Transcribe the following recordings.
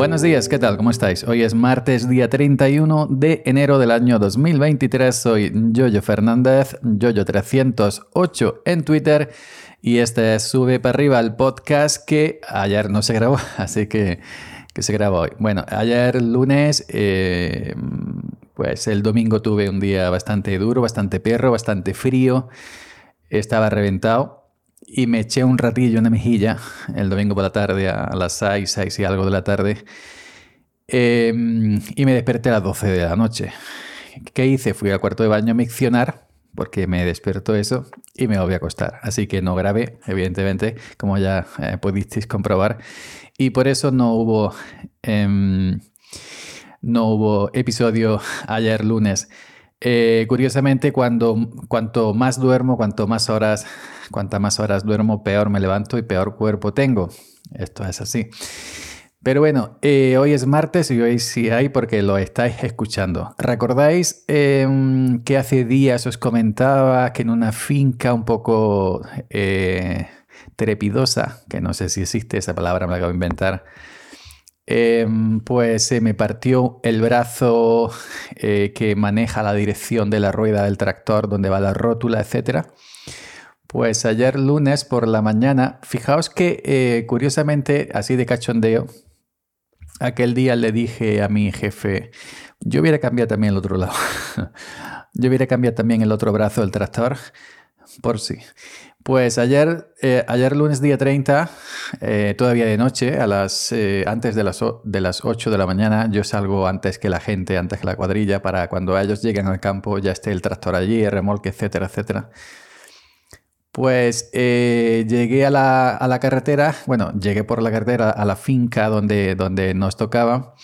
Buenos días, ¿qué tal? ¿Cómo estáis? Hoy es martes, día 31 de enero del año 2023. Soy Yoyo Fernández, Yoyo308 en Twitter. Y este es Sube para arriba el podcast que ayer no se grabó, así que, que se grabó hoy. Bueno, ayer lunes, eh, pues el domingo tuve un día bastante duro, bastante perro, bastante frío. Estaba reventado y me eché un ratillo en la mejilla el domingo por la tarde a las 6, 6 y algo de la tarde. Em, y me desperté a las 12 de la noche. ¿Qué hice? Fui al cuarto de baño a miccionar porque me despertó eso y me volví a acostar. Así que no grabé, evidentemente, como ya eh, pudisteis comprobar. Y por eso no hubo, em, no hubo episodio ayer lunes. Eh, curiosamente, cuando, cuanto más duermo, cuanto más horas, cuantas más horas duermo, peor me levanto y peor cuerpo tengo. Esto es así. Pero bueno, eh, hoy es martes y hoy sí hay porque lo estáis escuchando. ¿Recordáis em, que hace días os comentaba que en una finca un poco eh, trepidosa, que no sé si existe esa palabra, me la acabo de inventar, Em, pues se me partió el brazo eh, que maneja la dirección de la rueda del tractor, donde va la rótula, etc. Pues ayer lunes por la mañana, fijaos que eh, curiosamente, así de cachondeo, aquel día le dije a mi jefe, yo hubiera cambiado también el otro lado, yo hubiera cambiado también el otro brazo del tractor, por sí. Pues ayer, eh, ayer lunes día 30, eh, todavía de noche, a las, eh, antes de las, de las 8 de la mañana, yo salgo antes que la gente, antes que la cuadrilla, para cuando ellos lleguen al campo ya esté el tractor allí, el remolque, etcétera, etcétera. Pues llegué a la, a la, carretera, bueno, llegué por la carretera a la finca donde, donde nos tocaba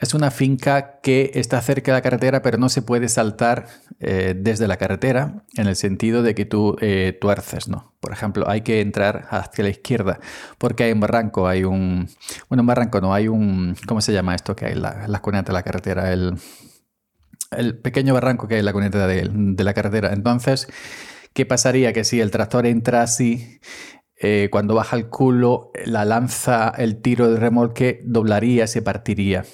es una finca que está cerca de la carretera, pero no se puede saltar eh, desde la carretera en el sentido de que tú eh, tuerces, ¿no? Por ejemplo, hay que entrar hacia la izquierda porque hay un barranco, hay un... Bueno, un barranco no, hay un... ¿Cómo se llama esto que hay en la, la cuneta de la carretera? El, el pequeño barranco que hay en la cuneta de, de la carretera. Entonces, ¿qué pasaría? Que si el tractor entra así eh, cuando baja el culo, la lanza, el tiro del remolque doblaría, se partiría.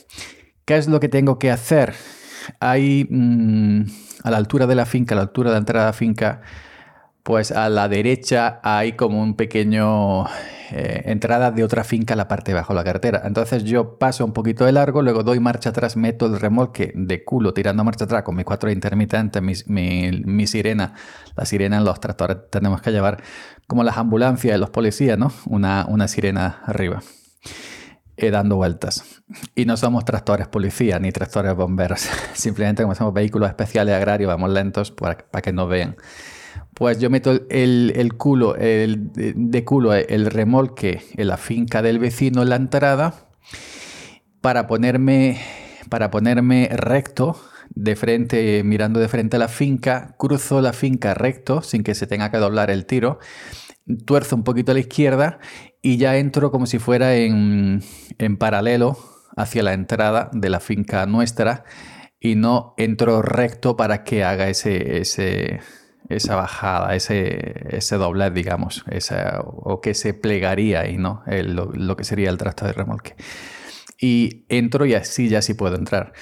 ¿Qué es lo que tengo que hacer? Hay mm, a la altura de la finca, a la altura de la entrada de la finca, pues a la derecha hay como un pequeño eh, entrada de otra finca a la parte de de la carretera. Entonces yo paso un poquito de largo, luego doy marcha atrás, meto el remolque de culo tirando marcha atrás con mis cuatro intermitentes, mi, sirena, la sirena en los tractores tenemos que llevar como las ambulancias y los policías, ¿no? Una, una sirena arriba. Eh, dando vueltas. Y no somos tractores policía ni tractores bomberos. Simplemente como somos vehículos especiales agrarios, vamos lentos para, que nos vean. Pues yo meto el, culo, el, de culo, el remolque en la finca del vecino en la entrada para ponerme, para ponerme recto de frente, mirando de frente a la finca, cruzo la finca recto sin que se tenga que doblar el tiro, tuerzo un poquito a la izquierda y ya entro como si fuera en, paralelo hacia la entrada de la finca nuestra y no entro recto para que haga ese, ese, esa bajada, ese, ese doblez, digamos, esa, o que se plegaría ahí, ¿no? lo, que sería el tracto de remolque. Y entro y así ya sí puedo entrar.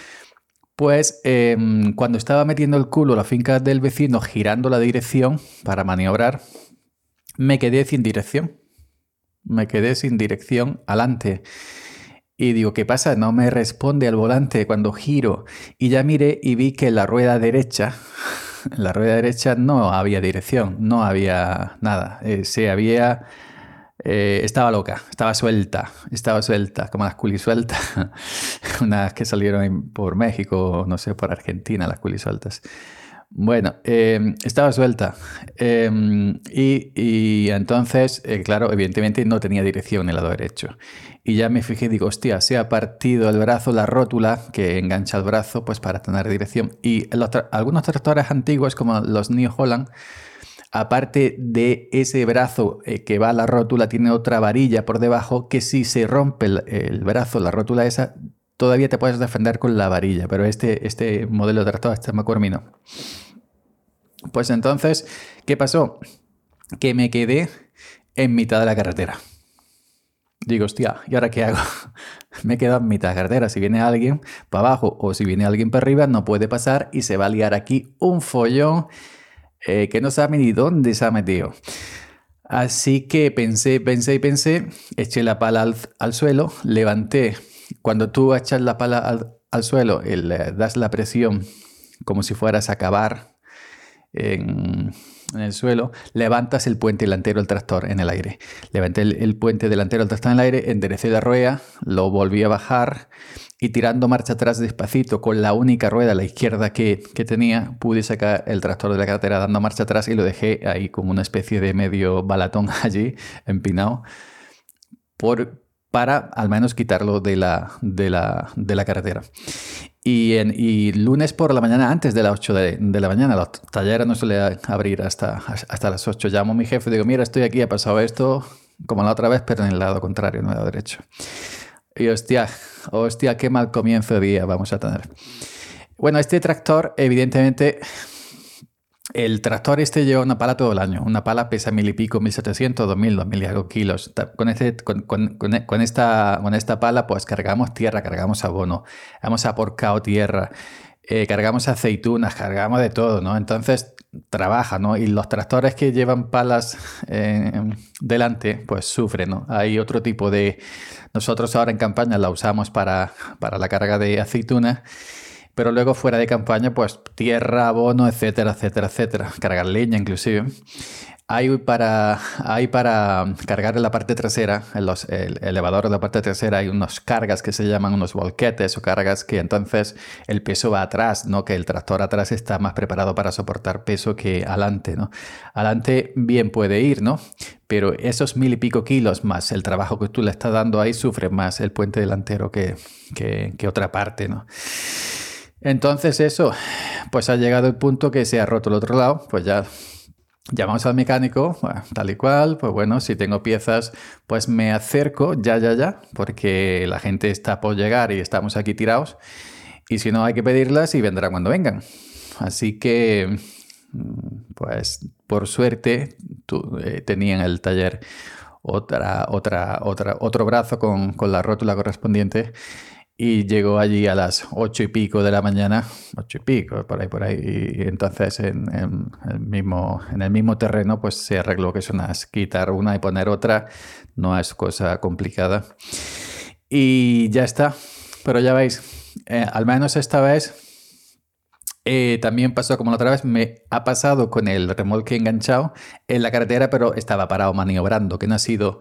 Pues em, cuando estaba metiendo el culo la finca del vecino girando la dirección para maniobrar, me quedé sin dirección me quedé sin dirección adelante. Y digo, ¿qué pasa? No me responde al volante cuando giro. Y ya miré y vi que la rueda derecha, la rueda derecha no había dirección, no había nada. Eh, se había... Eh, estaba loca, estaba suelta, estaba suelta, como las culisueltas, unas que salieron por México, no sé, por Argentina, las culisueltas. Bueno, em, estaba suelta. Em, y, entonces, eh, claro, evidentemente no tenía dirección el lado derecho. Y ya me fijé, digo, hostia, se ha partido el brazo, la rótula que engancha el brazo, pues para tener dirección. Y algunos tractores antiguos, como los New Holland, aparte de ese brazo eh, que va a la rótula, tiene otra varilla por debajo que si se rompe el, brazo, la rótula esa, todavía te puedes defender con la varilla. Pero este, este modelo de tractor, este McCormick no. Pues entonces, ¿qué pasó? Que me quedé en mitad de la carretera. digo, hostia, ¿y ahora qué hago? Me quedo en mitad de carretera. Si viene alguien para abajo o si viene alguien para arriba, no puede pasar y se va a liar aquí un follón eh, que no sabe ni dónde se ha metido. Así que pensé, pensé y pensé, eché la pala al, suelo, levanté. Cuando tú echas la pala al, suelo, el, eh, das la presión como si fueras a cavar en, el suelo, levantas el puente delantero del tractor en el aire. Levanté el, puente delantero del tractor en el aire, enderecé la rueda, lo volví a bajar y tirando marcha atrás despacito con la única rueda a la izquierda que, tenía, pude sacar el tractor de la carretera dando marcha atrás y lo dejé ahí como una especie de medio balatón allí, empinado, por, para al menos quitarlo de la, de la, de la carretera. Y, en, y, lunes por la mañana, antes de las 8 de, de, la mañana, los talleres no suele abrir hasta, hasta las 8. Llamo a mi jefe y digo, mira, estoy aquí, ha pasado esto como la otra vez, pero en el lado contrario, no el lado derecho. Y hostia, hostia, qué mal comienzo de día vamos a tener. Bueno, este tractor, evidentemente, el tractor este lleva una pala todo el año. Una pala pesa mil y pico, mil setecientos, dos mil, dos mil y algo kilos. Con, este, con, con, con, esta, con esta pala, pues cargamos tierra, cargamos abono, hemos aporcado tierra, eh, cargamos aceitunas, cargamos de todo, ¿no? Entonces trabaja, ¿no? Y los tractores que llevan palas eh, delante, pues sufren, ¿no? Hay otro tipo de... Nosotros ahora en campaña la usamos para, para la carga de aceitunas pero luego fuera de campaña, pues tierra, abono, etcétera, etcétera, etcétera. Cargar leña inclusive. Hay para, hay para cargar en la parte trasera, en los, el elevador de la parte trasera, hay unos cargas que se llaman unos volquetes o cargas que entonces el peso va atrás, ¿no? Que el tractor atrás está más preparado para soportar peso que adelante, ¿no? Adelante bien puede ir, ¿no? Pero esos mil y pico kilos más el trabajo que tú le estás dando ahí sufre más el puente delantero que, que, que otra parte, ¿no? Entonces eso, pues ha llegado el punto que se ha roto el otro lado, pues ya llamamos al mecánico, tal y cual, pues bueno, si tengo piezas, pues me acerco ya, ya, ya, porque la gente está por llegar y estamos aquí tirados, y si no hay que pedirlas y vendrán cuando vengan. Así que, mm, pues por suerte, eh, tenía en el taller otra, otra, otra, otro brazo con, con la rótula correspondiente y llegó allí a las ocho y pico de la mañana, ocho y pico, por ahí, por ahí, y entonces en, el, mismo, en el mismo terreno pues se arregló que es una, quitar una y poner otra, no es cosa complicada. Y ya está, pero ya veis, eh, al menos esta vez eh, también pasó como la otra vez, me ha pasado con el remolque enganchado en la carretera, pero estaba parado maniobrando, que no ha sido...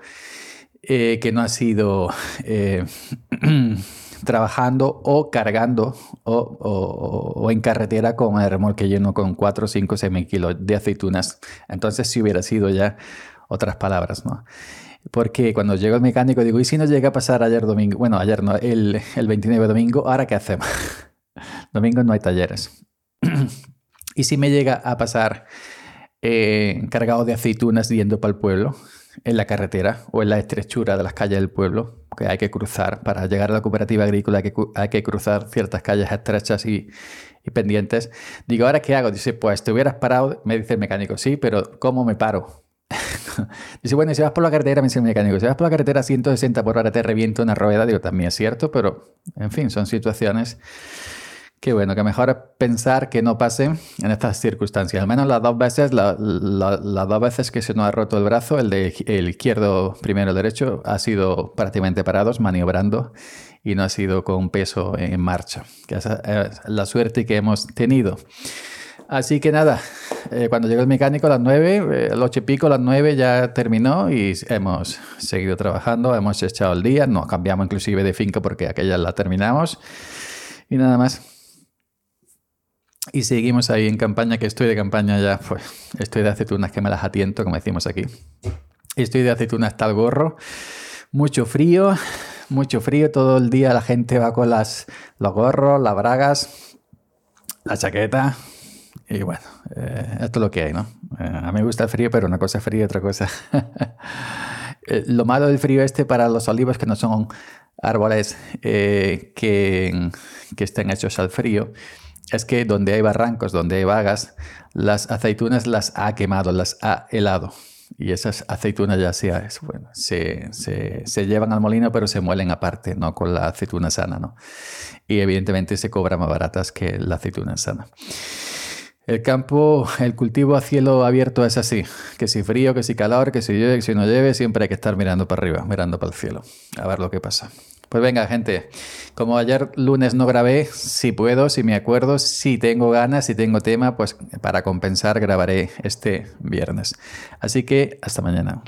Eh, que no ha sido trabajando o cargando o, en carretera con el remolque lleno con 4, 5, 6 mil kilos de aceitunas. Entonces si hubiera sido ya otras palabras, ¿no? Porque cuando llegó el mecánico digo, ¿y si no llega a pasar ayer domingo? Bueno, ayer no, el, el 29 domingo, ¿ahora qué hacemos? domingo no hay talleres. ¿Y si me llega a pasar eh, cargado de aceitunas yendo para el pueblo? En la carretera o en la estrechura de las calles del pueblo que hay que cruzar. Para llegar a la cooperativa agrícola hay que, hay que cruzar ciertas calles estrechas y, pendientes. Digo, ¿ahora qué hago? Dice, pues te hubieras parado, me dice el mecánico, sí, pero ¿cómo me paro? dice, bueno, si vas por la carretera, me dice el mecánico, si vas por la carretera a 160 por hora te reviento una rueda. Digo, también es cierto, pero en fin, son situaciones Qué bueno, que mejor pensar que no pase en estas circunstancias. Al menos las dos veces, las dos veces que se nos ha roto el brazo, el de el izquierdo, primero el derecho, ha sido prácticamente parados, maniobrando y no ha sido con peso en marcha. Que es la suerte que hemos tenido. Así que nada, eh, cuando llegó el mecánico a las nueve, eh, el ocho y pico, las nueve ya terminó y hemos seguido trabajando, hemos echado el día, nos cambiamos inclusive de finca porque aquella la terminamos y nada más. Y seguimos ahí en campaña, que estoy de campaña ya, pues estoy de aceitunas que me las atiento, como decimos aquí. Estoy de aceitunas el gorro. Mucho frío, mucho frío. Todo el día la gente va con las, los gorros, las bragas, la chaqueta. Y bueno, eh, esto es lo que hay, ¿no? Eh, a mí me gusta el frío, pero una cosa es frío y otra cosa. Eh, lo malo del frío este para los olivos que no son árboles que, que estén hechos al frío es que donde hay barrancos, donde hay vagas, las aceitunas las ha quemado, las ha helado. Y esas aceitunas ya sea, bueno, se, se, se, llevan al molino, pero se muelen aparte, no con la aceituna sana, ¿no? Y evidentemente se cobran más baratas que la aceituna sana. El campo, el cultivo a cielo abierto es así, que si frío, que si calor, que si llueve, que si no llueve, siempre hay que estar mirando para arriba, mirando para el cielo, a ver lo que pasa. Pues venga, gente, como ayer lunes no grabé, si puedo, si me acuerdo, si tengo ganas, si tengo tema, pues para compensar grabaré este viernes. Así que hasta mañana.